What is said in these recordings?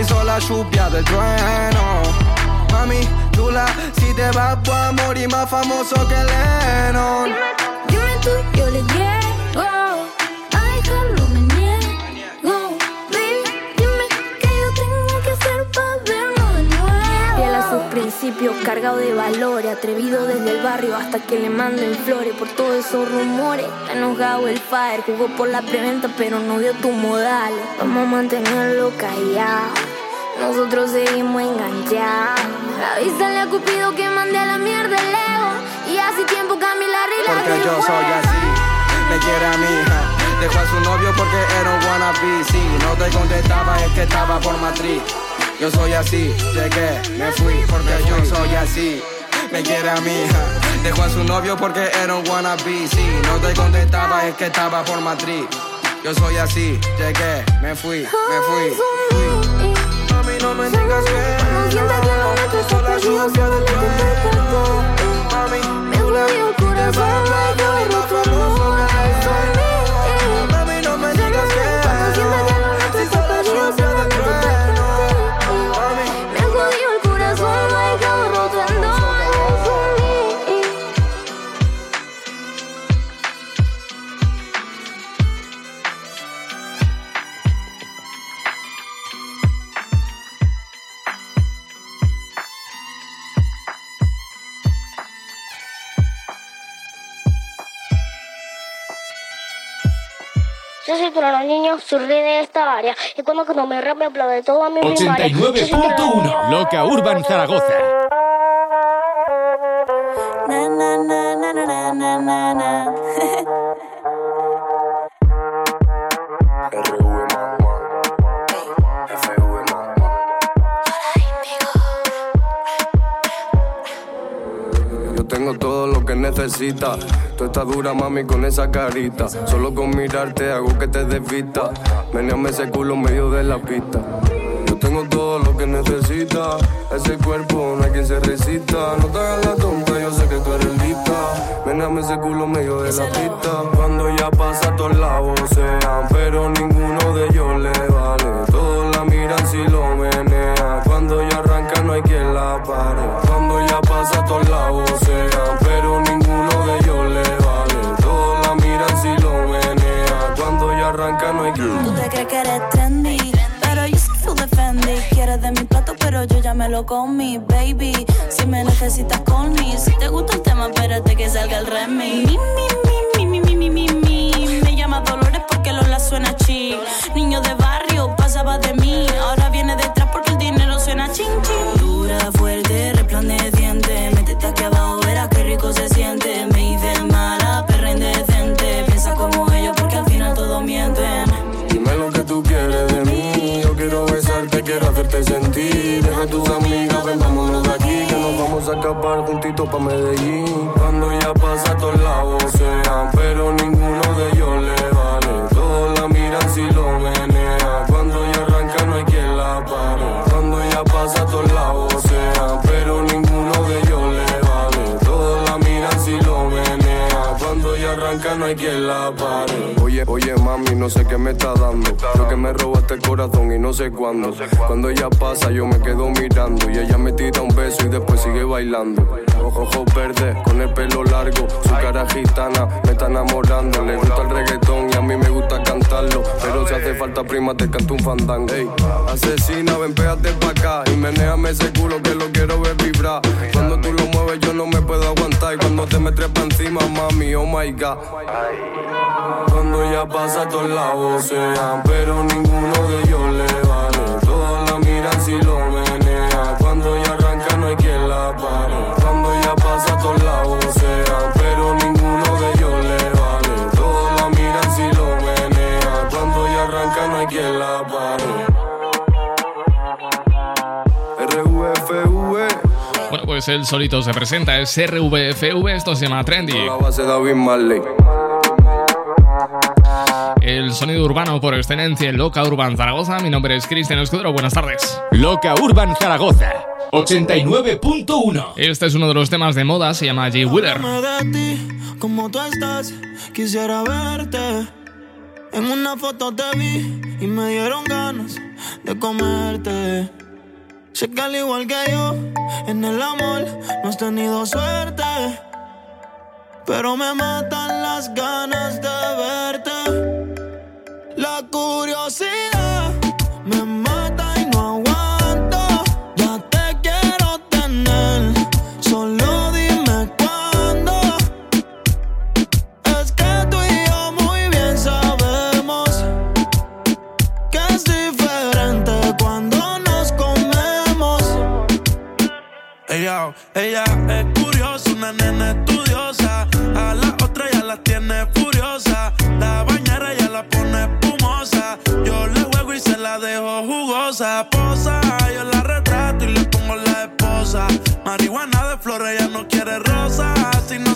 hizo la lluvia del trueno. Mami, chula, si te vas a morir más famoso que Lennon. Dime, dime tú, yo le llego. Principios, cargado de valores, atrevido desde el barrio hasta que le manden flores por todos esos rumores. Está enojado el fire, jugó por la preventa, pero no dio tus modales. Vamos a mantenerlo callado. Nosotros seguimos enganchados. Avísale a Cupido que mande a la mierda el ego. Y hace tiempo Camila Rila Porque yo soy así, me quiere a mi hija. Dejó a su novio porque era un wannabe. Si no te contestaba, es que estaba por matriz. Yo soy así, llegué, me fui porque yo soy así. Me quiere a mi hija. Dejó a su novio porque era un wannabe. Si no te contestaba, es que estaba por matriz. Yo soy así, llegué, me fui, me fui. fui. Mami, no me digas que está Sola perdido, lluvia del contacto. Mami, Me jodió el corazón, me agarró Yo soy para los niños, surgí de esta área. Y cuando que no me rap, me mi. Yo soy para los 89.1 Loca Urban Zaragoza. Na, na, na, na, na, na, na, na. Yo tengo todo lo que necesitas. Tú estás dura, mami, con esa carita. Solo con mirarte hago que te desvista. Meneame ese culo en medio de la pista. Yo tengo todo lo que necesitas. Ese cuerpo no hay quien se resista. No te hagas la tonta, yo sé que tú eres lista. Meneame ese culo en medio de la pista. Cuando ya pasa, todos lados sean. Pero ninguno de ellos le vale. Todos la miran si lo menea. Cuando ya arranca, no hay quien la pare. Cuando ya pasa, todos lados sean. Tú te crees que eres trendy, pero yo soy full defendi. Quieres de mi plato, pero yo ya me lo comí, baby. Si me necesitas, call me. Si te gusta el tema, espérate que salga el remix. Mi, mi, mi, mi, mi, mi, mi, mi. Me llama Dolores porque Lola suena chic. Niño de barrio, pasaba de mí. Ahora viene detrás porque el dinero suena ching, ching. Dura, fuerte, resplandeciente. Métete aquí abajo, verás qué rico se siente. Me quiero hacerte sentir. Deja a tus amigas, ven, vámonos de aquí. Que nos vamos a escapar juntitos pa' Medellín. Cuando ya pasa, todos lados Oye, mami, no sé qué me está dando. Creo que me robaste el corazón y no sé cuándo. Cuando ella pasa, yo me quedo mirando. Y ella me tira un beso y después sigue bailando. Ojos verdes, con el pelo largo. Su cara gitana me está enamorando. Le gusta el reggaetón y a mí me gusta cantarlo. Pero si hace falta prima, te canto un fandango. Asesina, ven, pégate pa' acá. Y menéame ese culo que lo quiero ver vibrar. Cuando tú lo mueves, yo no me puedo aguantar. Y cuando te me trepa encima, mami, oh my god. Cuando ya pasa, todos lados sean. Pero ninguno de ellos le vale. Todos la miran si lo pues él solito se presenta, es RVFV, esto se llama Trendy. la base David Marley. El sonido urbano por excelencia en Loca Urban Zaragoza. Mi nombre es Cristian Escudero, buenas tardes. Loca Urban Zaragoza 89.1 Este es uno de los temas de moda, se llama Jay Wheeler. Cómo tú estás, quisiera verte. En una foto te vi y me dieron ganas de comerte. Sé al igual que yo, en el amor no has tenido suerte. Pero me matan las ganas de verte.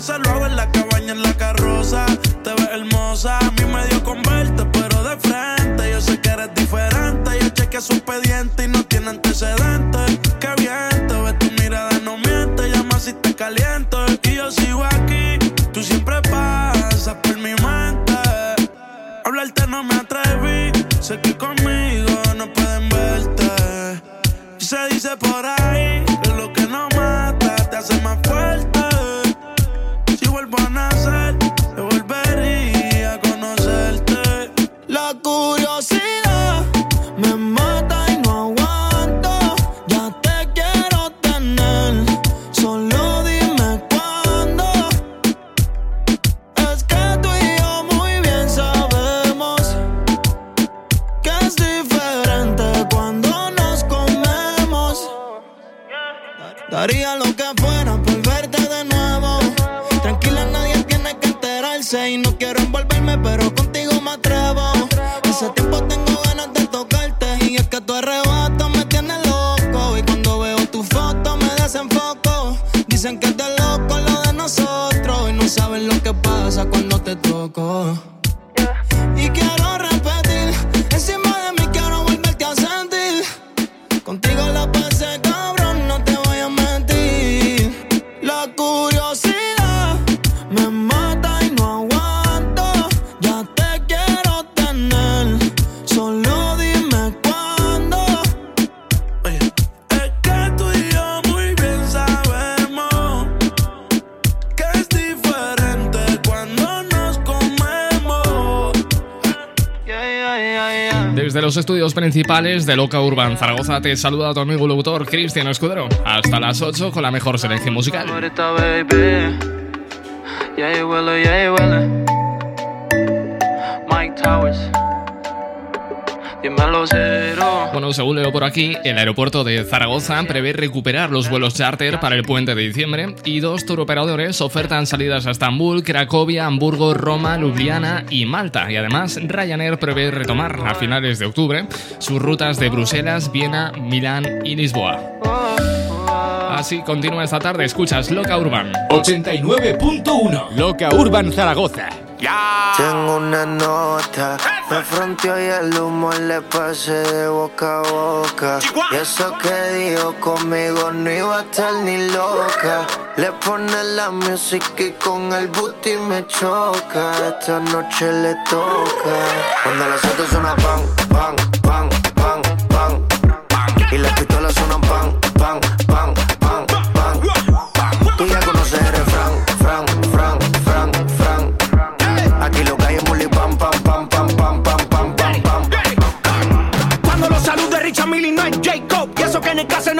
Lo hago en la cabaña, en la carroza. Te ves hermosa, a mí me dio con verte, pero de frente. Yo sé que eres diferente. Yo chequeé su expediente y no tiene antecedentes. Qué bien, te ves tu mirada, no miente. Llama si te caliento. Y yo sigo aquí, tú siempre pasas por mi mente. Hablarte no me atreví, sé que conmigo Y no quiero envolverme, pero contigo me atrevo. Hace tiempo tengo ganas de tocarte. Y es que tu arrebato me tiene loco. Y cuando veo tu foto me desenfoco. Dicen que es de loco lo de nosotros. Y no saben lo que pasa cuando te toco. Estudios principales de Loca Urban Zaragoza te saluda tu amigo locutor Cristian Escudero. Hasta las 8 con la mejor selección musical. Bueno, según leo por aquí, el aeropuerto de Zaragoza prevé recuperar los vuelos charter para el puente de diciembre y dos turoperadores ofertan salidas a Estambul, Cracovia, Hamburgo, Roma, Ljubljana y Malta. Y además, Ryanair prevé retomar a finales de octubre sus rutas de Bruselas, Viena, Milán y Lisboa. Así continúa esta tarde, escuchas Loca Urban. 89.1 Loca Urban Zaragoza. Tengo una nota, me fronteó y el humo le pasé de boca a boca. Y eso que dijo conmigo no iba a estar ni loca. Le pone la música y con el booty me choca. Esta noche le toca. Cuando las autos suenan pan, pan, pan, pan, pan. Y las pistolas suenan pan,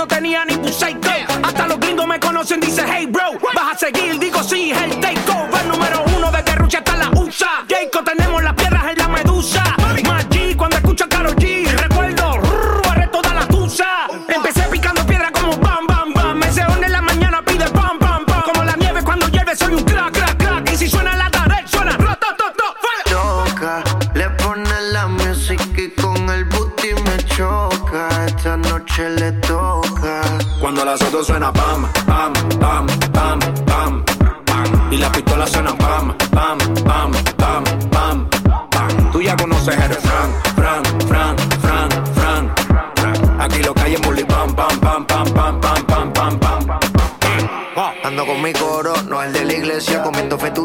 no tenía ningún psycho Hasta los gringos me conocen, dice hey bro Vas a seguir, digo sí, el takeover Número uno desde Rucha hasta la USA Jacob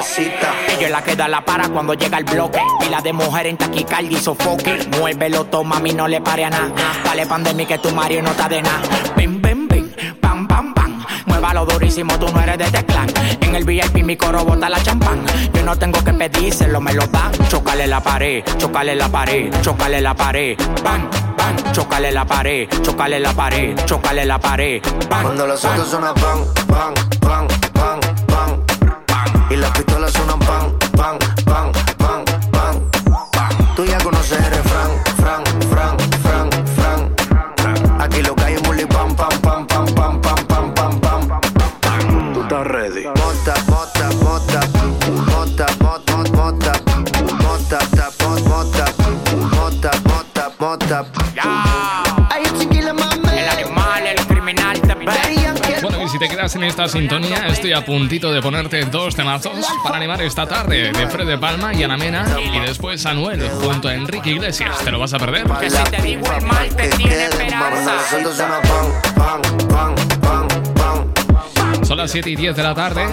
mamacita. Ella la que da la para cuando llega el bloque. Y la de mujer en taquicardia y sofoque. Muévelo, toma, a mí no le pare a nada. Dale pandemia que tu Mario no está de nada. Bim, bim, bim, pam, pam, pam. Muévalo durísimo, tú no eres de Teclan. En el VIP mi coro bota la champán. Yo no tengo que pedírselo, me lo dan. Chocale la pared, chocale la pared, chocale la pared. Bang, bang, chocale la pared, chocale la pared, chocale la pared. Bang, Cuando los pan, pan, pan, pan, pan. Y las pistolas suenan pan, pan, en esta sintonía, estoy a puntito de ponerte dos temazos para animar esta tarde de Fred de Palma y Ana Mena y después Anuel junto a Enrique Iglesias. ¿Te lo vas a perder? Que si te digo el mal te tiene esperanza. Son las 7 y 10 de la tarde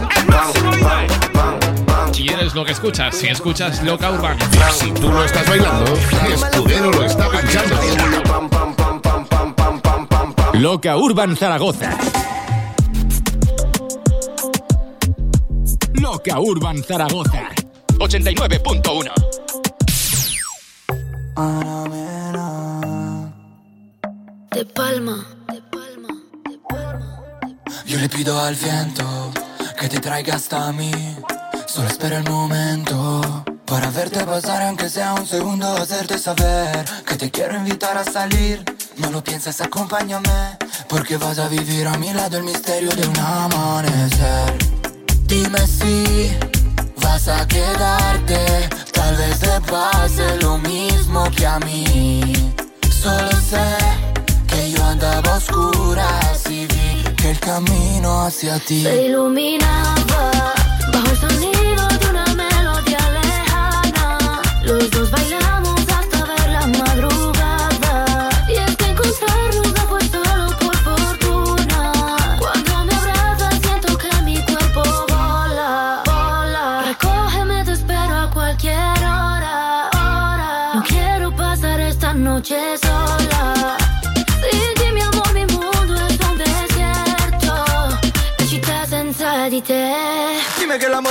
y eres lo que escuchas. Si escuchas Loca Urban. Si tú lo estás bailando, Escudero lo está pinchando. Loca Urban Zaragoza. Loca Urban Zaragoza. 89.1. De palma. Yo le pido al viento que te traiga hasta mí. Solo espera el momento para verte pasar, aunque sea un segundo, hacerte saber que te quiero invitar a salir. No lo pienses, acompáñame, porque vas a vivir a mi lado el misterio de un amanecer. Dime si vas a quedarte, tal vez te pase lo mismo que a mí. Solo sé que yo andaba a oscuras y vi que el camino hacia ti Se iluminaba bajo el sonido de una melodía lejana. Los dos bailamos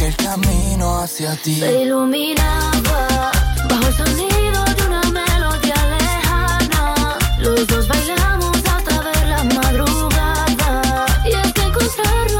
y vi que el camino hacia ti Se iluminaba bajo el sonido de una melodía lejana. Los dos bailamos hasta ver la madrugada. Y es que encontrarnos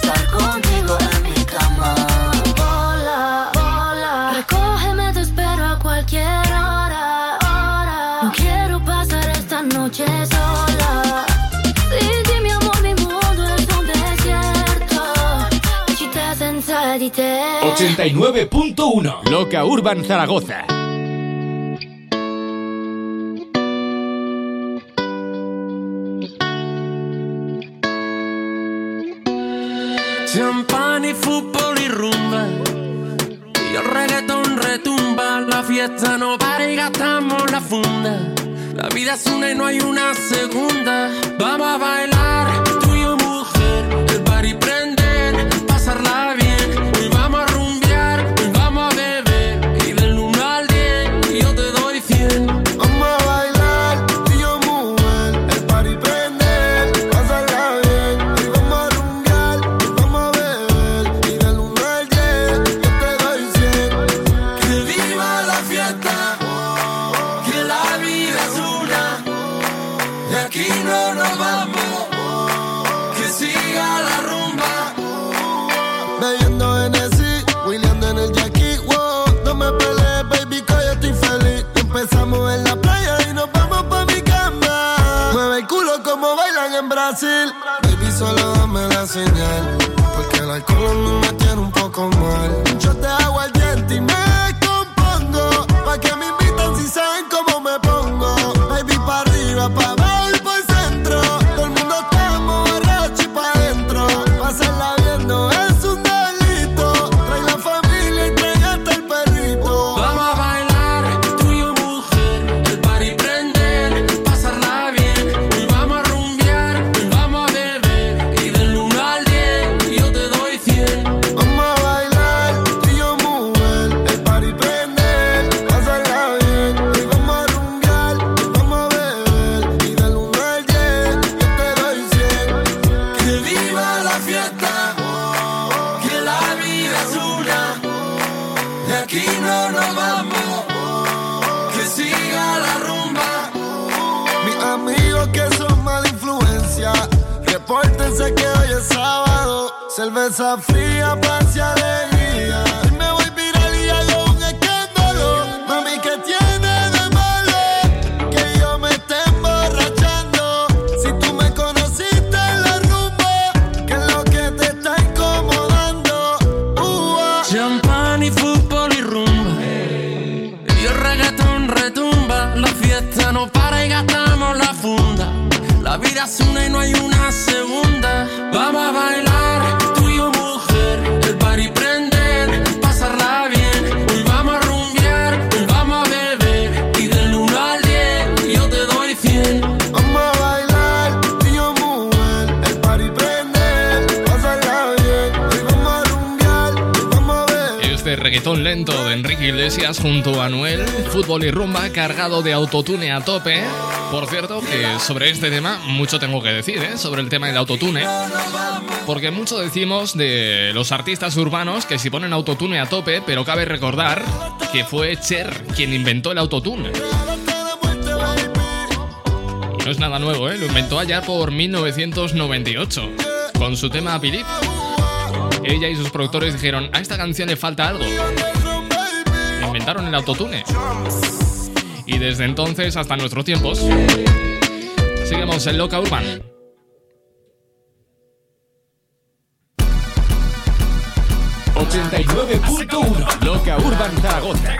89.1 Loca Urban Zaragoza. Champán y fútbol y rumba. Y el reggaetón retumba. La fiesta no para y gastamos la funda. La vida es una y no hay una segunda. Vamos a bailar. reggaetón lento de Enrique Iglesias junto a Noel, fútbol y rumba cargado de autotune a tope. Por cierto, que sobre este tema mucho tengo que decir, ¿eh? sobre el tema del autotune. Porque mucho decimos de los artistas urbanos que si ponen autotune a tope, pero cabe recordar que fue Cher quien inventó el autotune. No es nada nuevo, ¿eh? lo inventó allá por 1998, con su tema Philip ella y sus productores dijeron, a esta canción le falta algo. Inventaron el autotune. Y desde entonces hasta nuestros tiempos, seguimos en Loca Urban. ...89.1... Loca Urban Zaragoza.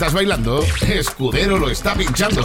Estás bailando, Escudero lo está pinchando.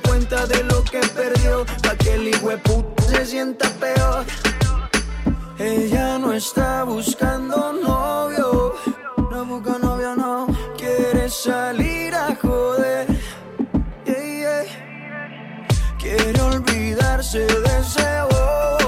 Cuenta de lo que perdió, pa' que el puta se sienta peor. Ella no está buscando novio, no busca novio, no quiere salir a joder. Yeah. Quiere olvidarse de ese bobo.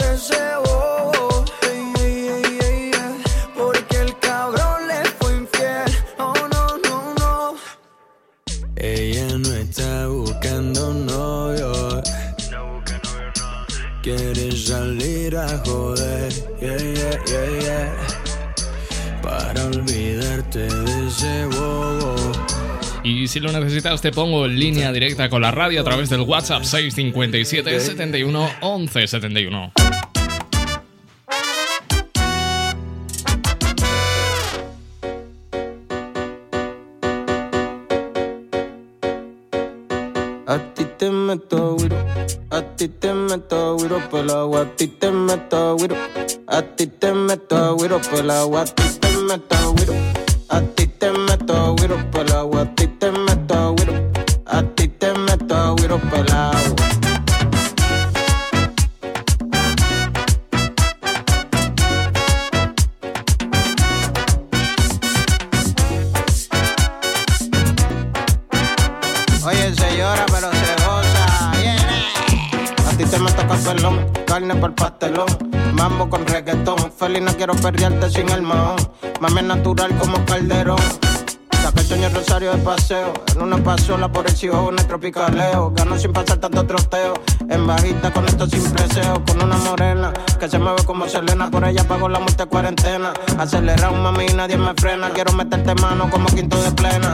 Quiere salir a joder. Yeah, yeah, yeah, yeah. Para olvidarte de ese bobo. Y si lo necesitas, te pongo en línea directa con la radio a través del WhatsApp 657 71 11 71. A ti te meto güiro, a ti te meto güiro por el agua, a ti te meto güiro, a ti te meto güiro por el agua, a ti te meto güiro, a ti te meto güiro por el agua, a ti carne por pastelón. Mambo con reggaetón. Feliz, no quiero perrearte sin el mahón. Mami natural como calderón. Saca el sueño rosario de paseo. En una pasola por el cielo, el tropicaleo. Gano sin pasar tanto troteo. En bajita con esto sin preseo. Con una morena que se mueve como Selena. Por ella pago la muerte cuarentena. Acelerado, mami, y nadie me frena. Quiero meterte mano como quinto de plena.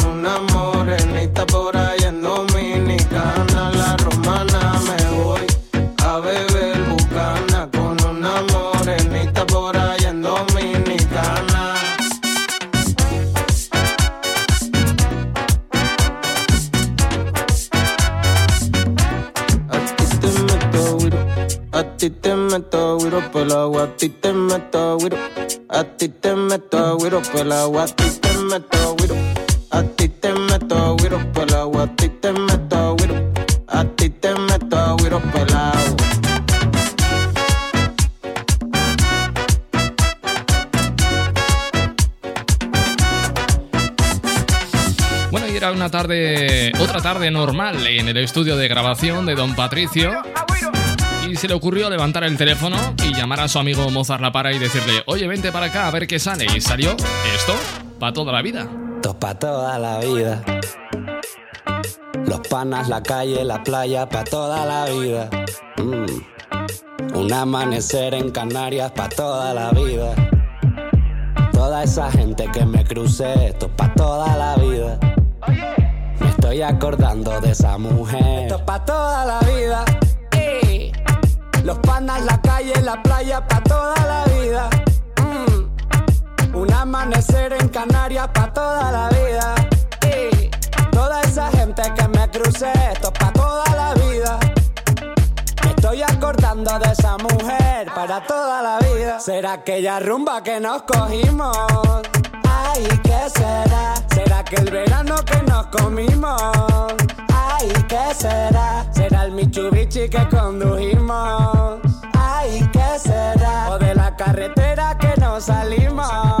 por allá en Dominicana, la romana me voy a beber bucana con una morenita por allá en Dominicana. A ti te meto güiro, a ti te meto güiro por agua, a ti te meto güiro, a ti te meto güiro por agua, a ti te meto güiro, a ti te bueno, y era una tarde, otra tarde normal en el estudio de grabación de Don Patricio. Y se le ocurrió levantar el teléfono y llamar a su amigo Mozart La Para y decirle, oye, vente para acá a ver qué sale. Y salió esto para toda la vida. Esto pa' toda la vida. Los panas, la calle, la playa, pa' toda la vida. Mm. Un amanecer en Canarias, pa' toda la vida. Toda esa gente que me crucé, esto pa' toda la vida. Me estoy acordando de esa mujer. Esto pa' toda la vida. Los panas, la calle, la playa, pa' toda la vida. Mm. Un amanecer en Canarias, pa' toda la vida. Ey. Toda esa gente que me crucé, esto pa' toda la vida. Me estoy acordando de esa mujer para toda la vida. ¿Será aquella rumba que nos cogimos? Ay, ¿qué será? ¿Será que el verano que nos comimos? Ay, ¿qué será? ¿Será el Mitsubishi que condujimos? Ay, ¿qué será? O de la carretera que nos salimos.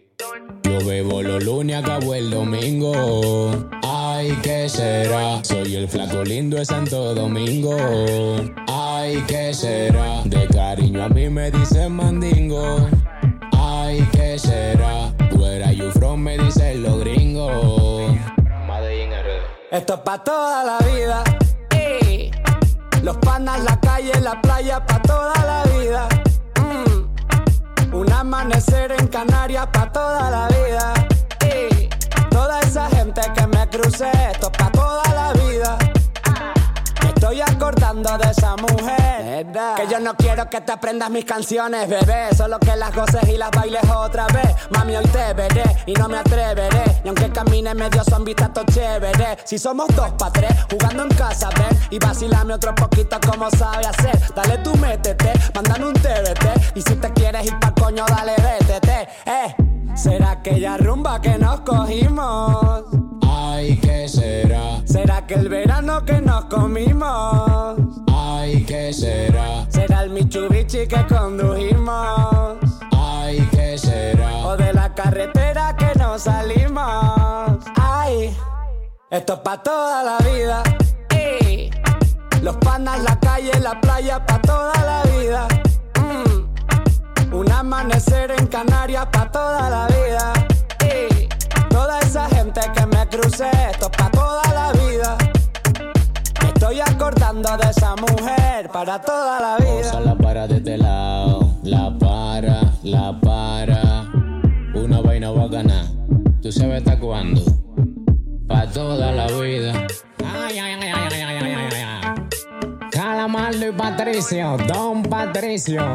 Yo bebo los lunes, acabo el domingo. Ay, ¿qué será? Soy el flaco lindo de Santo Domingo. Ay, ¿qué será? De cariño a mí me dicen mandingo. Ay, ¿qué será? Are you from? Me dicen los gringos. Esto es pa' toda la vida. Los panas, la calle, la playa, pa' toda la vida. Un amanecer en Canarias, pa' toda la vida. Ey. Toda esa gente que me crucé, esto es pa' toda la vida. Estoy acordando de esa mujer. Que yo no quiero que te aprendas mis canciones, bebé. Solo que las goces y las bailes otra vez. Mami, hoy te veré y no me atreveré. Y aunque camine medio zombie, todo chévere. Si somos dos pa' tres, jugando en casa, ven. Y vacilame otro poquito como sabe hacer. Dale tú métete, mándame un TBT. Y si te quieres ir pa' coño, dale vétete. Eh, será aquella rumba que nos cogimos. Ay, ¿qué será? ¿Será que el verano que nos comimos? Ay, ¿qué será? ¿Será el Mitsubishi que condujimos? Ay, ¿qué será? ¿O de la carretera que nos salimos? Ay, esto es pa' toda la vida. Ey. Los panas, la calle, la playa, pa' toda la vida. Un amanecer en Canarias, pa' toda la vida. Ey. Toda esa gente que me crucé, esto es pa' toda la vida. Me estoy acordando de esa mujer para toda la vida. Osa la para de este lado, la para, la para. Una vaina bacana, tú sabes hasta cuándo. Pa' toda la vida. Ay, ay, ay, ay, ay, ay, ay, ay. Calamardo y Patricio, Don Patricio.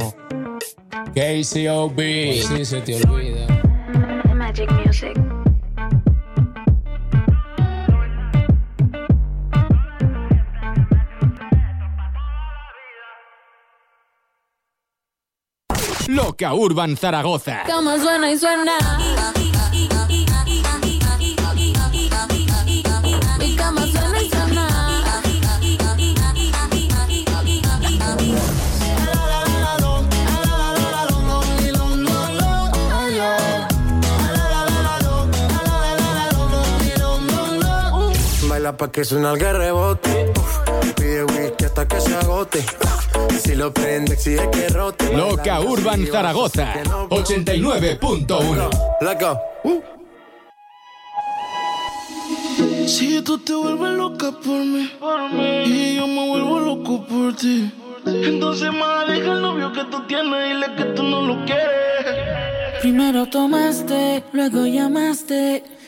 KCOB, si se te olvida. Magic Music. Loca Urban Zaragoza. Cómo suena y suena. Mi cama suena y suena. Baila pa' que suena el rebote. Uf, Pide whisky hasta que se agote. Si lo prende, exige que rote. Loca Urban Zaragoza. 89.1. Loco. Si tú te vuelves loca por mí, y yo me vuelvo loco por ti, entonces más deja el novio que tú tienes y dile que tú no lo quieres. Primero tomaste, luego llamaste.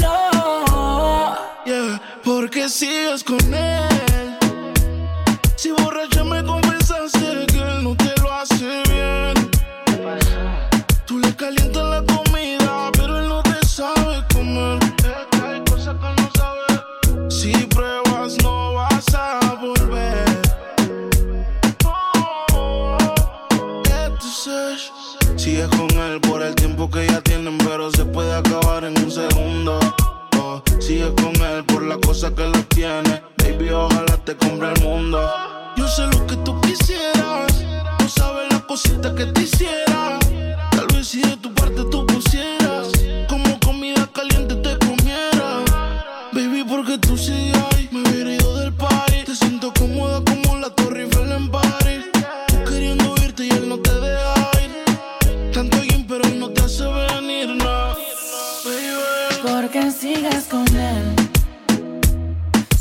No. Yeah, porque sigues con él. Si borracha me cosa que lo tiene. Baby, ojalá te compre el mundo. Yo sé lo que tú quisieras. Tú sabes las cositas que te hiciera. Tal vez si de tu parte tú pusieras. Como comida caliente te comiera. Baby, porque tú sigues ahí. Me hubiera ido del party. Te siento cómoda como la Torre Eiffel en París. Tú queriendo irte y él no te deja ir. Tanto bien, pero él no te hace venir, no. Baby. ¿Por qué sigues con él?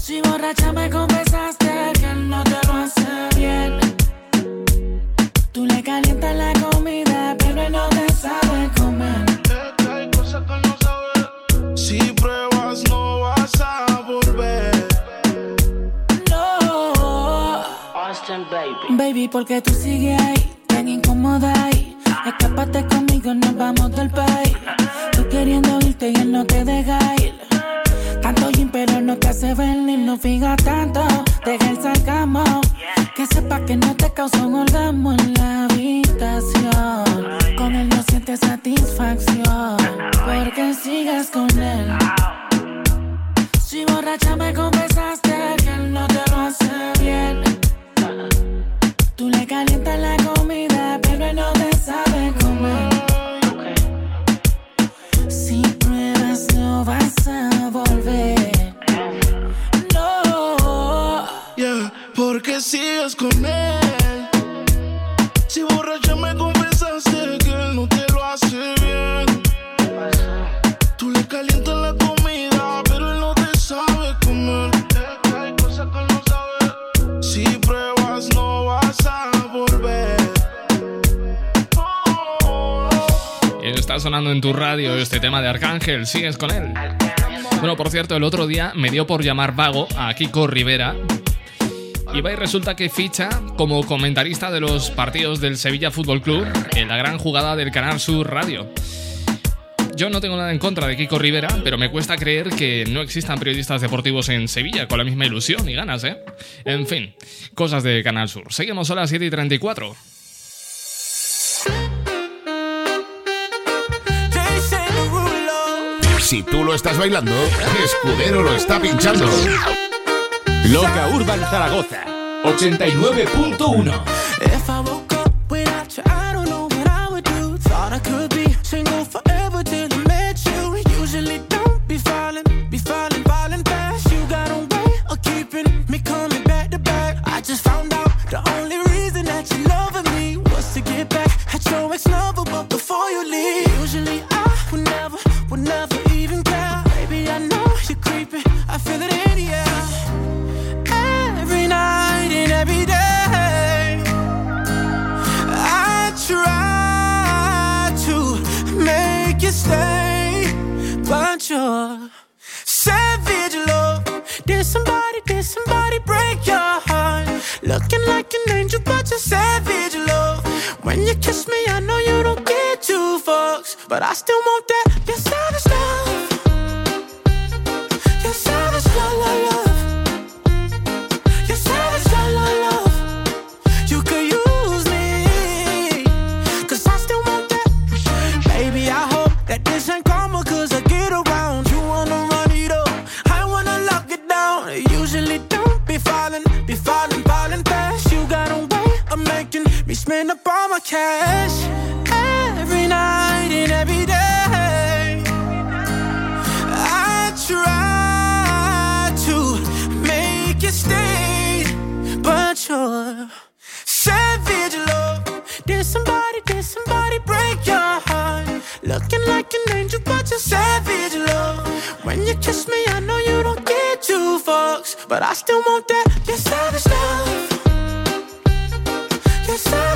Si borracha me confesaste que él no te lo hace bien. Tú le calientas la comida, pero él no te sabe comer. Es que hay cosas que no sabes. Si pruebas, no vas a volver. No. Austin, baby. Baby, porque tú sigues ahí, tan incómoda ahí. Escápate conmigo, nos vamos del país. Tú queriendo irte y él no te deja ir. Tanto gym, pero no te hace venir, no fija tanto. Deja el sarcasmo. Que sepa que no te causa un orgasmo en la habitación. Con él no sientes satisfacción. Porque sigues con él. Si borracha me confesaste que él no te lo hace bien. Tú le calientas la vas a volver. No. Yeah, porque sigues con él. Si borracha me confesaste que él no te lo hace bien. Tú le calientas la comida, pero él no te sabe comer. Hay cosas que no sabes. Si pruebas, no vas a volver. Está sonando en tu radio este tema de Arcángel, sigues con él. Bueno, por cierto, el otro día me dio por llamar vago a Kiko Rivera. Y va y resulta que ficha como comentarista de los partidos del Sevilla Fútbol Club en la gran jugada del Canal Sur Radio. Yo no tengo nada en contra de Kiko Rivera, pero me cuesta creer que no existan periodistas deportivos en Sevilla con la misma ilusión y ganas, ¿eh? En fin, cosas de Canal Sur. Seguimos a las 7 y 34. Si tú lo estás bailando, Escudero lo está pinchando. Loca Urban Zaragoza 89.1 but I still want that. Your savage love. Angel, savage love. When you kiss me, I know you don't get two fucks, but I still want that. Your savage love. Your savage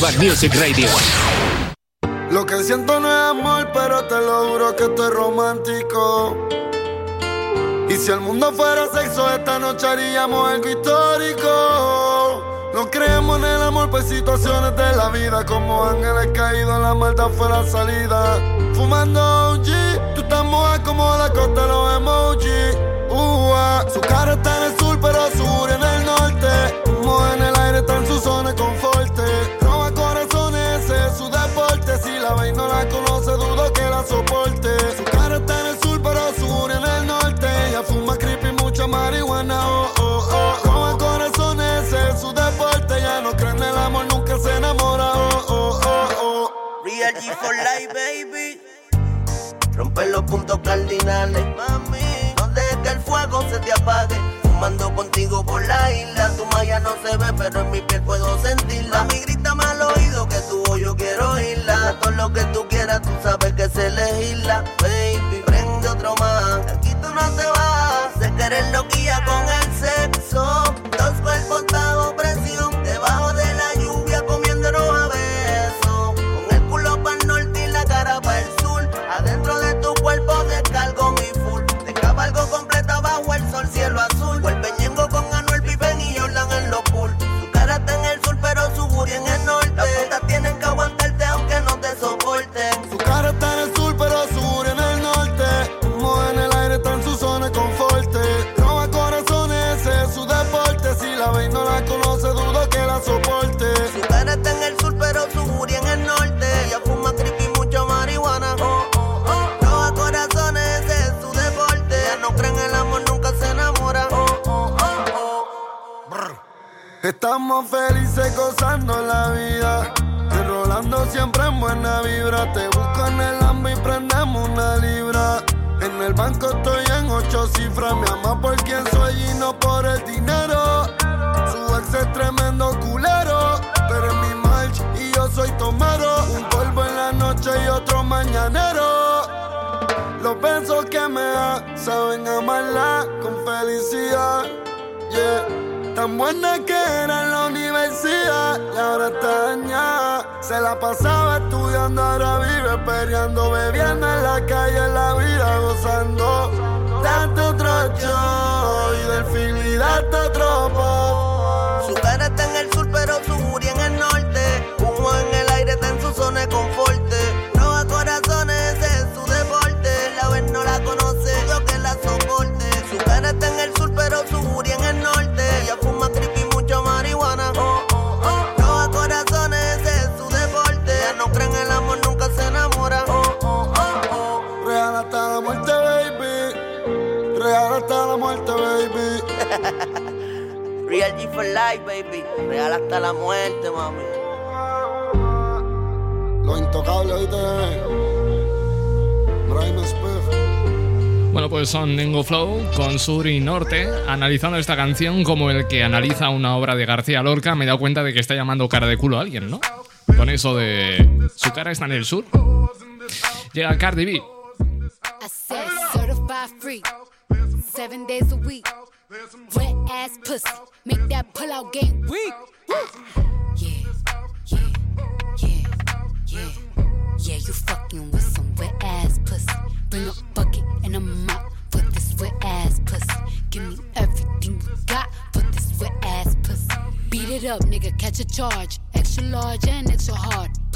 Urban Music Radio. Lo que siento no es amor, pero te lo juro que estoy romántico. Y si el mundo fuera sexo, esta noche haríamos algo histórico. No creemos en el amor, pues situaciones de la vida. Como ángeles caídos, la maldad fue la salida. Fumando OG, tú estás moja como la costa los emojis. Uh. Su cara está en el sur, pero sur en el norte. Humo en el aire, está en su zona de confort. For life, baby. Rompe los puntos cardinales, mami. No dejes que el fuego se te apague. Fumando contigo por la isla. Tu malla no se ve, pero en mi piel puedo sentirla. Mami, grítame al oído que tu yo quiero oírla. Todo lo que tú quieras, tú sabes que se elegirla. Felices gozando la vida. Enrolando siempre en buena vibra. Te busco en el ambo y prendemos una libra. En el banco estoy en ocho cifras. Me ama por quien soy y no por el dinero. Su ex es tremendo culero. Pero es mi march y yo soy tomero. Un polvo en la noche y otro mañanero. Los besos que me da saben amarla con felicidad. Yeah. Tan buena que era en la universidad y ahora está dañada. Se la pasaba estudiando, ahora vive peleando, bebiendo en la calle, en la vida gozando. Date otro show y del film y date. Real G for life, baby. Real hasta la muerte, mami. Lo intocable. Bueno, pues son Nengo Flow con Sur y Norte, analizando esta canción como el que analiza una obra de García Lorca, me he dado cuenta de que está llamando cara de culo a alguien, ¿no? Con eso de su cara está en el sur. Llega Cardi B. I said certified free, seven days a week. Wet ass pussy, make that pull out game weak. Yeah, yeah, yeah, yeah, yeah. You fucking with some wet ass pussy. Bring a bucket and a mop for this wet ass pussy. Give me everything you got for this wet ass pussy. Beat it up, nigga, catch a charge. Extra large and extra hard.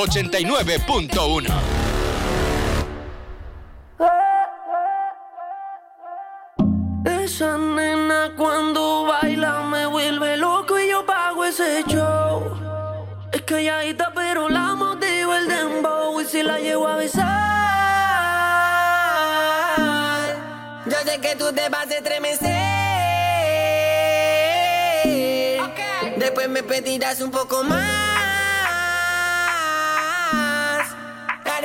89.1 Esa nena cuando baila me vuelve loco y yo pago ese show. Es calladita pero la motivo el dembow y si la llevo a besar. Yo sé que tú te vas a estremecer. Después me pedirás un poco más.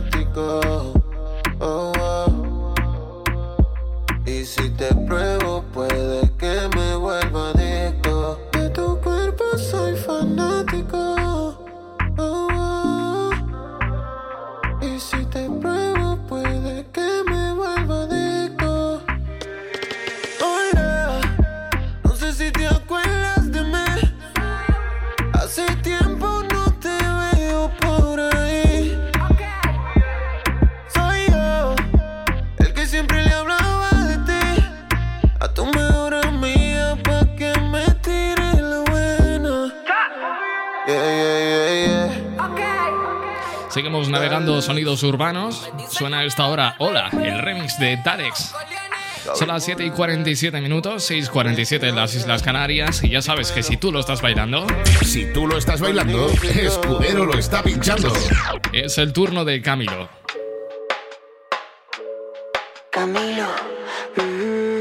nothing. los urbanos, suena a esta hora Hola, el remix de Tadex. Son las 7 y 47 minutos, 6.47 en las Islas Canarias y ya sabes que si tú lo estás bailando... Si tú lo estás bailando, Escudero lo está pinchando. Es el turno de Camilo. Camilo. Mm,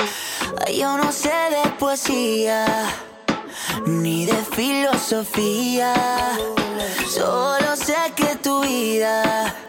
yo no sé de poesía, ni de filosofía, solo sé que tu vida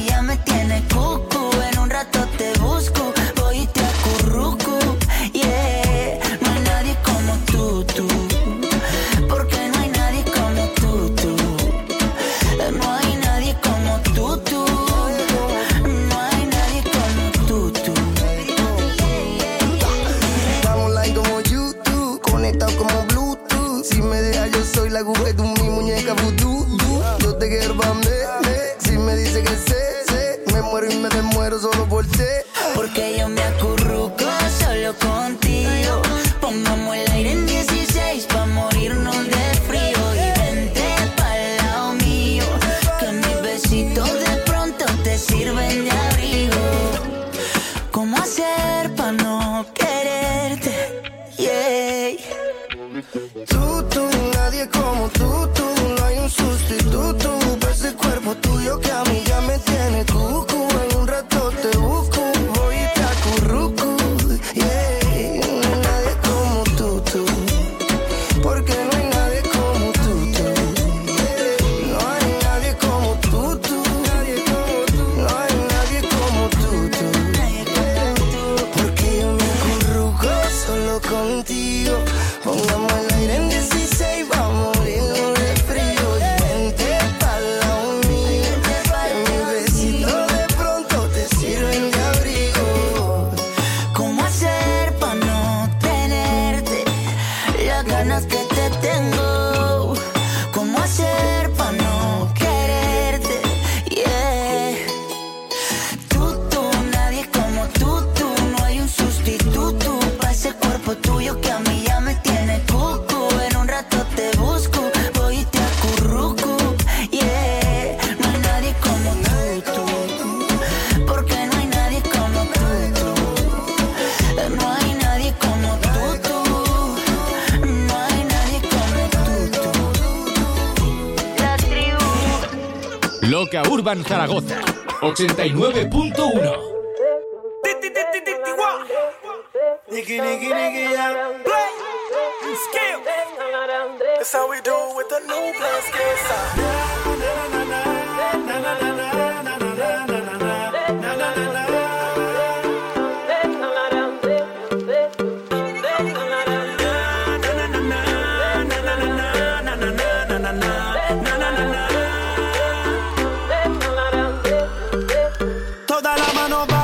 Zaragoza. 89.1 Toda la mano para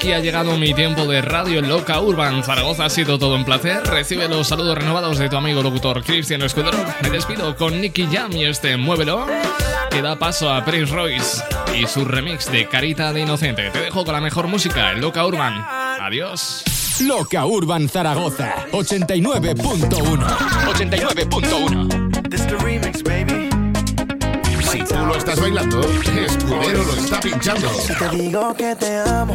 aquí ha llegado mi tiempo de radio en Loca Urban Zaragoza. Ha sido todo un placer. Recibe los saludos renovados de tu amigo locutor Cristian Escudero. Me despido con Nicky Jam y este Muévelo, que da paso a Prince Royce y su remix de Carita de Inocente. Te dejo con la mejor música en Loca Urban. Adiós. Loca Urban Zaragoza 89.1 89.1 This the remix, baby. Si tú lo estás bailando, Escudero lo está pinchando. Si te digo que te amo,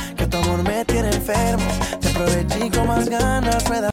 tu amor me tiene enfermo, te aproveché con más ganas, me da